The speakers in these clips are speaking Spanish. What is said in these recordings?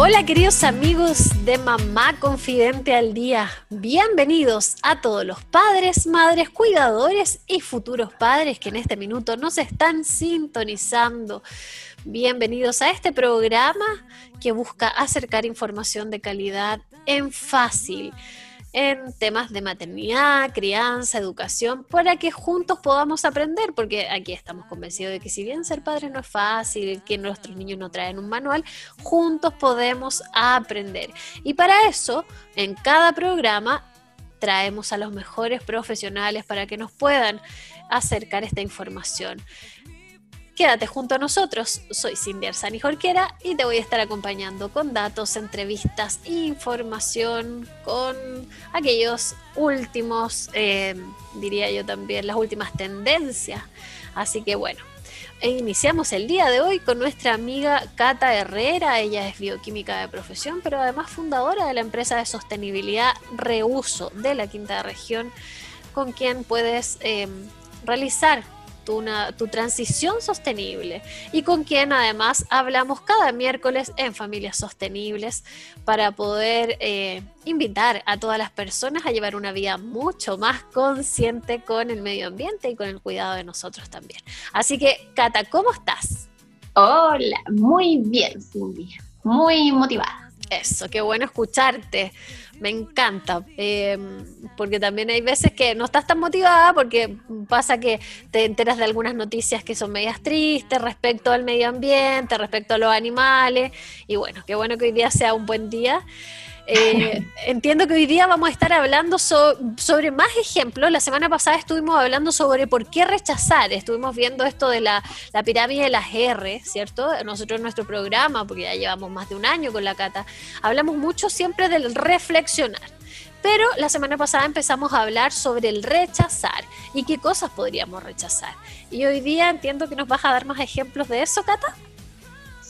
Hola queridos amigos de Mamá Confidente al Día, bienvenidos a todos los padres, madres, cuidadores y futuros padres que en este minuto nos están sintonizando. Bienvenidos a este programa que busca acercar información de calidad en fácil en temas de maternidad, crianza, educación, para que juntos podamos aprender, porque aquí estamos convencidos de que si bien ser padre no es fácil, que nuestros niños no traen un manual, juntos podemos aprender. Y para eso, en cada programa traemos a los mejores profesionales para que nos puedan acercar esta información. Quédate junto a nosotros, soy Cindy Arzani Jorquera y te voy a estar acompañando con datos, entrevistas, información, con aquellos últimos, eh, diría yo también, las últimas tendencias. Así que bueno, iniciamos el día de hoy con nuestra amiga Cata Herrera. Ella es bioquímica de profesión, pero además fundadora de la empresa de sostenibilidad Reuso de la Quinta Región, con quien puedes eh, realizar tu, transición sostenible y con quien además hablamos cada miércoles en Familias Sostenibles para poder eh, invitar a todas las personas a llevar una vida mucho más consciente con el medio ambiente y con el cuidado de nosotros también. Así que, Cata, ¿cómo estás? Hola, muy bien, Cindy, muy motivada. Eso, qué bueno escucharte me encanta, em, porque también hay veces que no estás tan motivada porque pasa que te enteras de algunas noticias que son medias tristes respecto al medio ambiente, respecto a los animales, y bueno, qué bueno que hoy día sea un buen día. Eh, entiendo que hoy día vamos a estar hablando sobre más ejemplos. La semana pasada estuvimos hablando sobre por qué rechazar. Estuvimos viendo esto de la, la pirámide de las R, ¿cierto? Nosotros en nuestro programa, porque ya llevamos más de un año con la cata, hablamos mucho siempre del reflexionar. Pero la semana pasada empezamos a hablar sobre el rechazar y qué cosas podríamos rechazar. Y hoy día entiendo que nos vas a dar más ejemplos de eso, Cata.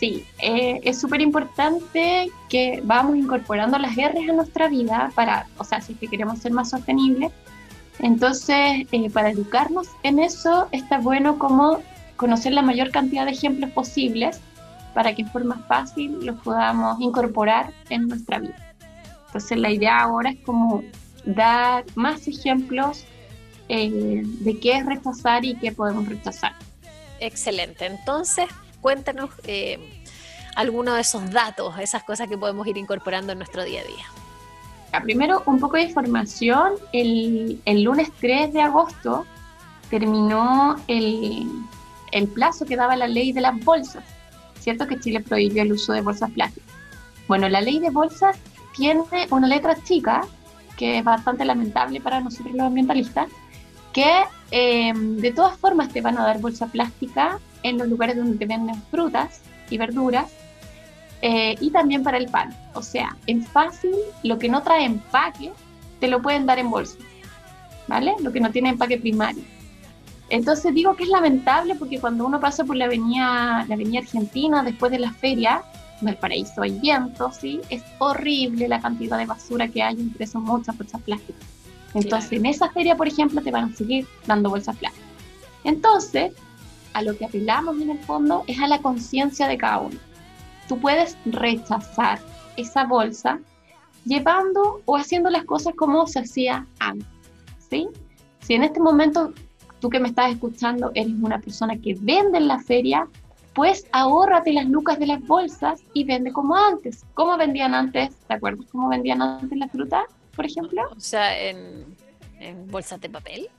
Sí, eh, es súper importante que vamos incorporando las R a nuestra vida para, o sea, si es que queremos ser más sostenibles. Entonces, eh, para educarnos en eso, está bueno como conocer la mayor cantidad de ejemplos posibles para que en forma fácil los podamos incorporar en nuestra vida. Entonces, la idea ahora es como dar más ejemplos eh, de qué es rechazar y qué podemos rechazar. Excelente. Entonces, cuéntanos eh, algunos de esos datos, esas cosas que podemos ir incorporando en nuestro día a día. primero, un poco de información. El, lunes 3 de agosto terminó el, plazo que daba la ley de las bolsas. ¿Cierto que Chile prohibió el uso de bolsas plásticas? Bueno, la ley de bolsas tiene una letra chica, que es bastante lamentable para nosotros los ambientalistas, que eh, de todas formas te van a dar bolsa plástica en los lugares donde te venden frutas y verduras eh, y también para el pan. O sea, es fácil, lo que no trae empaque te lo pueden dar en bolsa, ¿vale? Lo que no tiene empaque primario. Entonces digo que es lamentable porque cuando uno pasa por la avenida, la avenida Argentina después de la feria, paraíso hay viento, ¿sí? Es horrible la cantidad de basura que hay, entre son muchas bolsas plásticas. Entonces, en esa feria, por ejemplo, te van a seguir dando bolsas plásticas. Entonces, a lo que apelamos en el fondo es a la conciencia de cada uno. Tú puedes rechazar esa bolsa llevando o haciendo las cosas como se hacía antes, ¿sí? Si en este momento tú que me estás escuchando eres una persona que vende en la feria, pues ahórrate las lucas de las bolsas y vende como antes. ¿Cómo vendían antes? ¿Te acuerdas cómo vendían antes la fruta, por ejemplo? O sea, en, en bolsas de papel.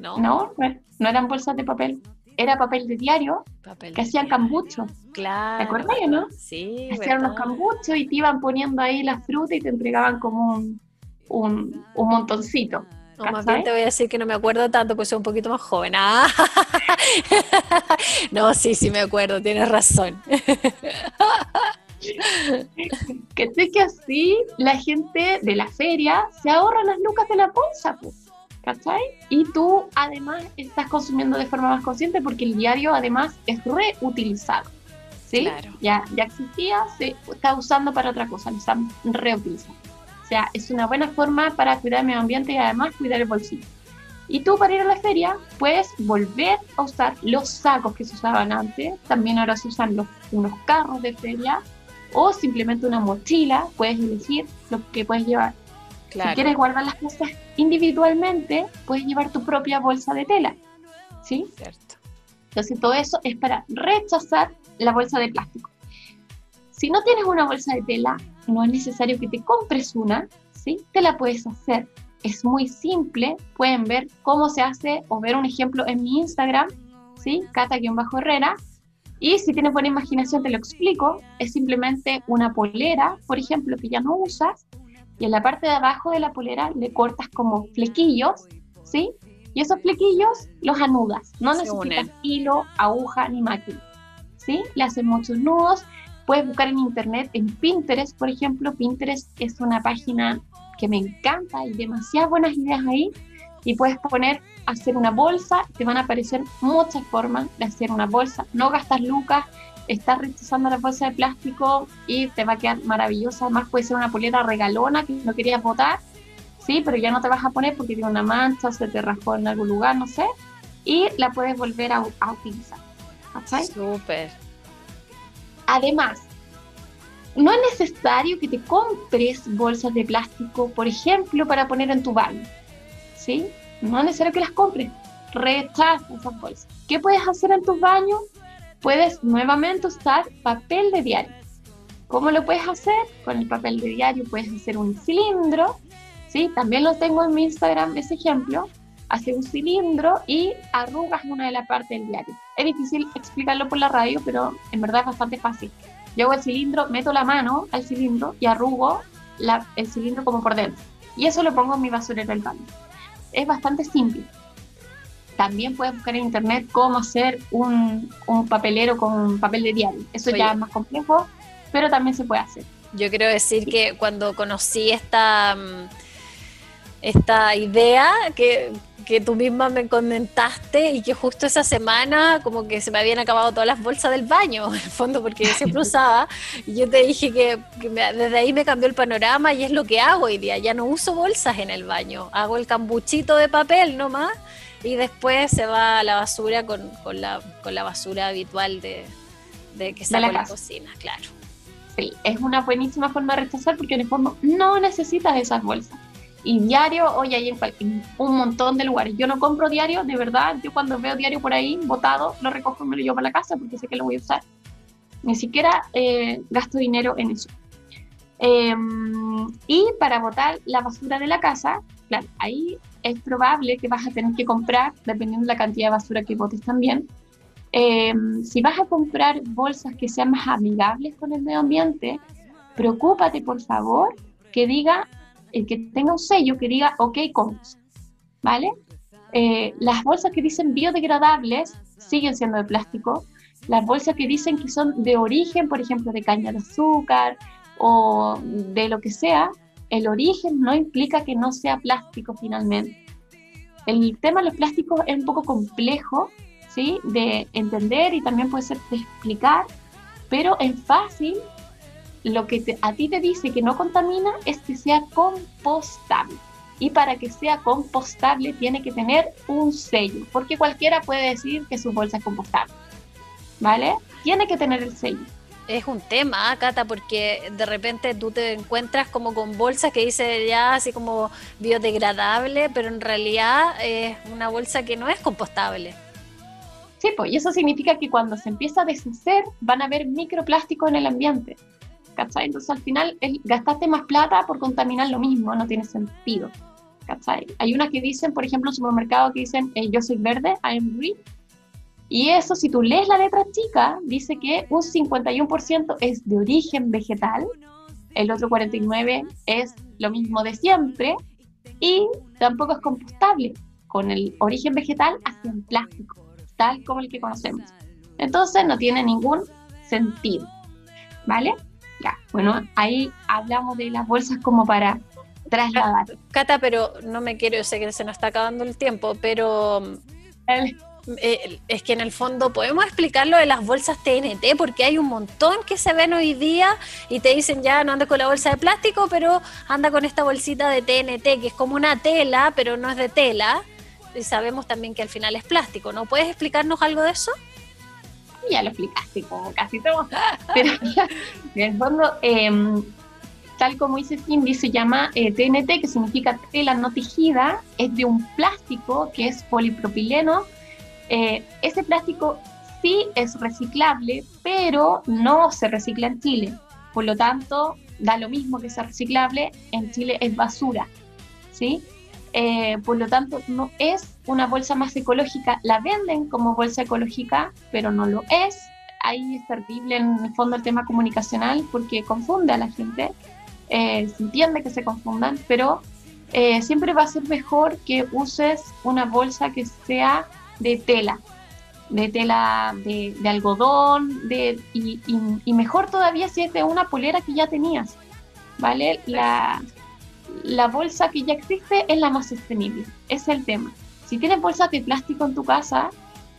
¿No? No, no eran bolsas de papel, era papel de diario que hacían cambucho. Claro. ¿Te acuerdas, no? Sí. Hacían unos cambuchos y te iban poniendo ahí la fruta y te entregaban como un, un, montoncito. No, más bien te voy a decir que no me acuerdo tanto, pues soy un poquito más joven. Ah. no, sí, sí me acuerdo, tienes razón. que sé que así la gente de la feria se ahorra las lucas de la bolsa, pues. ¿Cachai? Y tú además estás consumiendo de forma más consciente porque el diario además es reutilizado. ¿Sí? Claro. Ya, ya existía, se está usando para otra cosa, lo están reutilizando. O sea, es una buena forma para cuidar el medio ambiente y además cuidar el bolsillo. Y tú para ir a la feria puedes volver a usar los sacos que se usaban antes, también ahora se usan los, unos carros de feria o simplemente una mochila, puedes elegir lo que puedes llevar. Si quieres guardar las cosas individualmente, puedes llevar tu propia bolsa de tela. ¿Sí? Cierto. Entonces todo eso es para rechazar la bolsa de plástico. Si no tienes una bolsa de tela, no es necesario que te compres una, ¿sí? Te la puedes hacer. Es muy simple, pueden ver cómo se hace o ver un ejemplo en mi Instagram, ¿sí? Cata-Herrera. Y si tienes buena imaginación te lo explico, es simplemente una polera, por ejemplo, que ya no usas, y en la parte de abajo de la polera le cortas como flequillos, ¿sí? Y esos flequillos los anudas, no necesitas hilo, aguja ni máquina, ¿sí? Le hacen muchos nudos, puedes buscar en internet, en Pinterest, por ejemplo, Pinterest es una página que me encanta, hay demasiadas buenas ideas ahí, y puedes poner hacer una bolsa, te van a aparecer muchas formas de hacer una bolsa, no gastas lucas, estás rechazando la bolsa de plástico y te va a quedar maravillosa. Además, puede ser una polera regalona que no querías botar, sí, pero ya no te vas a poner porque tiene una mancha, se te rascó en algún lugar, no sé, y la puedes volver a, utilizar. ¿Cachai? Súper. Además, no es necesario que te compres bolsas de plástico, por ejemplo, para poner en tu baño. ¿Sí? No es necesario que las compres. Rechaza esas bolsas. ¿Qué puedes hacer en tus baños? Puedes nuevamente usar papel de diario. ¿Cómo lo puedes hacer? Con el papel de diario puedes hacer un cilindro, ¿sí? También lo tengo en mi Instagram, ese ejemplo. Hace un cilindro y arrugas una de las partes del diario. Es difícil explicarlo por la radio, pero en verdad es bastante fácil. Yo hago el cilindro, meto la mano al cilindro y arrugo el cilindro como por dentro. Y eso lo pongo en mi basurero del baño. Es bastante simple. También puedes buscar en internet cómo hacer un, papelero con papel de diario. Eso ya es más complejo, pero también se puede hacer. Yo quiero decir que cuando conocí esta, mm, esta idea que, que tú misma me comentaste y que justo esa semana como que se me habían acabado todas las bolsas del baño, en el fondo, porque yo siempre usaba. Y yo te dije que, desde ahí me cambió el panorama y es lo que hago hoy día. Ya no uso bolsas en el baño, hago el cambuchito de papel nomás y después se va a la basura con, con, la, con la basura habitual de, de que sale de la, cocina, claro. Sí, es una buenísima forma de rechazar porque en el fondo no necesitas esas bolsas. Y diario, hoy hay en, un montón de lugares. Yo no compro diario, de verdad. Yo cuando veo diario por ahí botado, lo recojo y me lo llevo para la casa porque sé que lo voy a usar. Ni siquiera eh, gasto dinero en eso. Em, y para botar la basura de la casa, claro, ahí es probable que vas a tener que comprar, dependiendo de la cantidad de basura que botes también, eh, si vas a comprar bolsas que sean más amigables con el medio ambiente, preocúpate por favor que diga, el que tenga un sello que diga OK Comes, ¿vale? Eh, las bolsas que dicen biodegradables siguen siendo de plástico. Las bolsas que dicen que son de origen, por ejemplo, de caña de azúcar o de lo que sea, el origen no implica que no sea plástico finalmente. El tema de los plásticos es un poco complejo, ¿sí? De entender y también puede ser de explicar, pero es fácil. Lo que a ti te dice que no contamina es que sea compostable. Y para que sea compostable tiene que tener un sello, porque cualquiera puede decir que su bolsa es compostable. ¿Vale? Tiene que tener el sello es un tema, Cata, porque de repente tú te encuentras como con bolsas que dice ya así como biodegradable, pero en realidad es una bolsa que no es compostable. Sí, pues, y eso significa que cuando se empieza a deshacer van a haber microplásticos en el ambiente. ¿Cachai? Entonces al final gastaste más plata por contaminar lo mismo, no tiene sentido. ¿Cachai? Hay unas que dicen, por ejemplo, en supermercado que dicen eh, yo soy verde, I am green, y eso, si tú lees la letra chica, dice que un 51% es de origen vegetal, el otro 49% es lo mismo de siempre, y tampoco es compostable. Con el origen vegetal hacen plástico, tal como el que conocemos. Entonces no tiene ningún sentido. ¿Vale? Ya, bueno, ahí hablamos de las bolsas como para trasladar. Cata, pero no me quiero, yo sé que se nos está acabando el tiempo, pero eh, es que en el fondo podemos explicar lo de las bolsas TNT, porque hay un montón que se ven hoy día y te dicen ya no andes con la bolsa de plástico, pero anda con esta bolsita de TNT, que es como una tela, pero no es de tela. Y sabemos también que al final es plástico, ¿no? ¿Puedes explicarnos algo de eso? Ya lo explicaste como casi todo. Pero en el fondo, em, tal como dice Cindy, se llama TNT, eh, que significa tela no tejida, es de un plástico que es polipropileno eh, ese plástico sí es reciclable, pero no se recicla en Chile. Por lo tanto, da lo mismo que sea reciclable, en Chile es basura. ¿sí? Eh, por lo tanto, no es una bolsa más ecológica. La venden como bolsa ecológica, pero no lo es. Ahí es terrible en el fondo el tema comunicacional porque confunde a la gente. Eh, se entiende que se confundan, pero siempre va a ser mejor que uses una bolsa que sea de tela, de tela de, algodón, de, y, mejor todavía si es de una polera que ya tenías, ¿vale? La, la bolsa que ya existe es la más sostenible, es el tema. Si tienes bolsas de plástico en tu casa,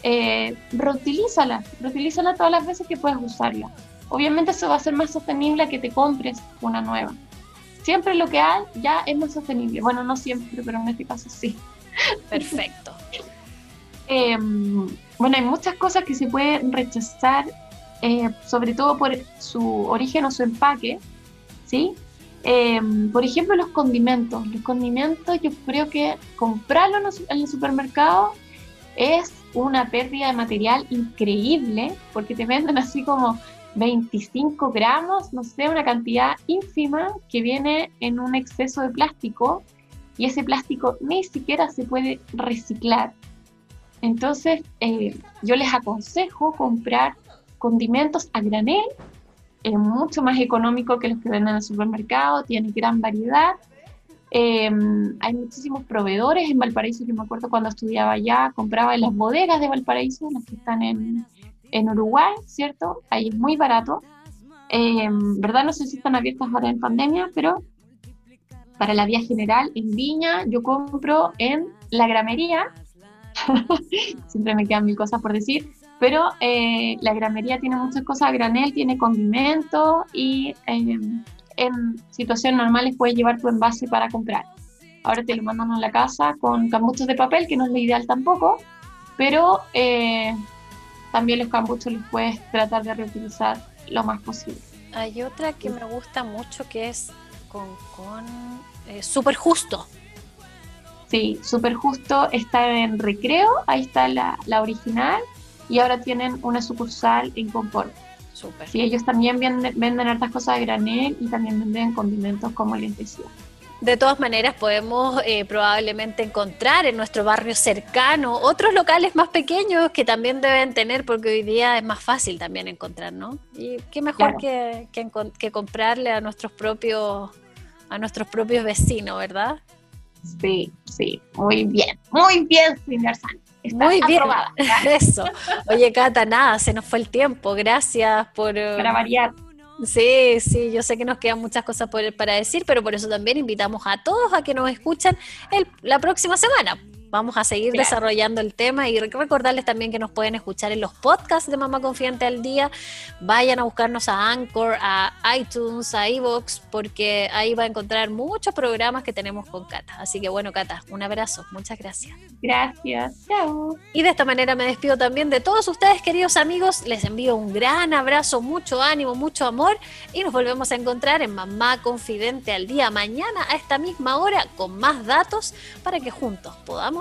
eh, reutilízala, reutilízala todas las veces que puedas usarla. Obviamente eso va a ser más sostenible que te compres una nueva. Siempre lo que hay ya es más sostenible. Bueno, no siempre, pero en este caso sí. Perfecto. Em, bueno, hay muchas cosas que se pueden rechazar, eh, sobre todo por su origen o su empaque, ¿sí? Em, por ejemplo, los condimentos. Los condimentos, yo creo que comprarlos en el supermercado es una pérdida de material increíble, porque te venden así como 25 gramos, no sé, una cantidad ínfima que viene en un exceso de plástico y ese plástico ni siquiera se puede reciclar. Entonces, eh, yo les aconsejo comprar condimentos a granel, es mucho más económico que los que venden en el supermercado, tiene gran variedad. Em, hay muchísimos proveedores en Valparaíso, yo me acuerdo cuando estudiaba allá, compraba en las bodegas de Valparaíso, las que están en, en Uruguay, ¿cierto? Ahí es muy barato. Em, ¿Verdad? No sé si están abiertas ahora en pandemia, pero para la vía general en Viña yo compro en la gramería siempre me quedan mil cosas por decir, pero eh, la gramería tiene muchas cosas a granel, tiene condimentos y em, en situaciones normales puedes llevar tu envase para comprar. Ahora te lo mandan a la casa con cambuchos de papel, que no es lo ideal tampoco, pero eh, también los cambuchos los puedes tratar de reutilizar lo más posible. Hay otra que me gusta mucho que es con, con eh, súper justo. Sí, súper justo está en Recreo, ahí está la, original y ahora tienen una sucursal en Concord. Súper. Sí, ellos también venden, venden hartas cosas de granel y también venden condimentos como les decía. De todas maneras, podemos eh, probablemente encontrar en nuestro barrio cercano otros locales más pequeños que también deben tener, porque hoy día es más fácil también encontrar, ¿no? Y qué mejor que, que, comprarle a nuestros propios a nuestros propios vecinos, ¿verdad? Sí, sí, muy bien, muy bien, señor Sánchez. muy bien, eso. Oye, Cata, nada, se nos fue el tiempo. Gracias por... Eh, para variar. Sí, sí, yo sé que nos quedan muchas cosas para decir, pero por eso también invitamos a todos a que nos escuchen la próxima semana. Vamos a seguir desarrollando el tema y recordarles también que nos pueden escuchar en los podcasts de Mamá Confiante al Día. Vayan a buscarnos a Anchor, a iTunes, a Evox, porque ahí va a encontrar muchos programas que tenemos con Cata. Así que bueno, Cata, un abrazo. Muchas gracias. Gracias. Chao. Y de esta manera me despido también de todos ustedes, queridos amigos. Les envío un gran abrazo, mucho ánimo, mucho amor y nos volvemos a encontrar en Mamá Confidente al Día mañana a esta misma hora con más datos para que juntos podamos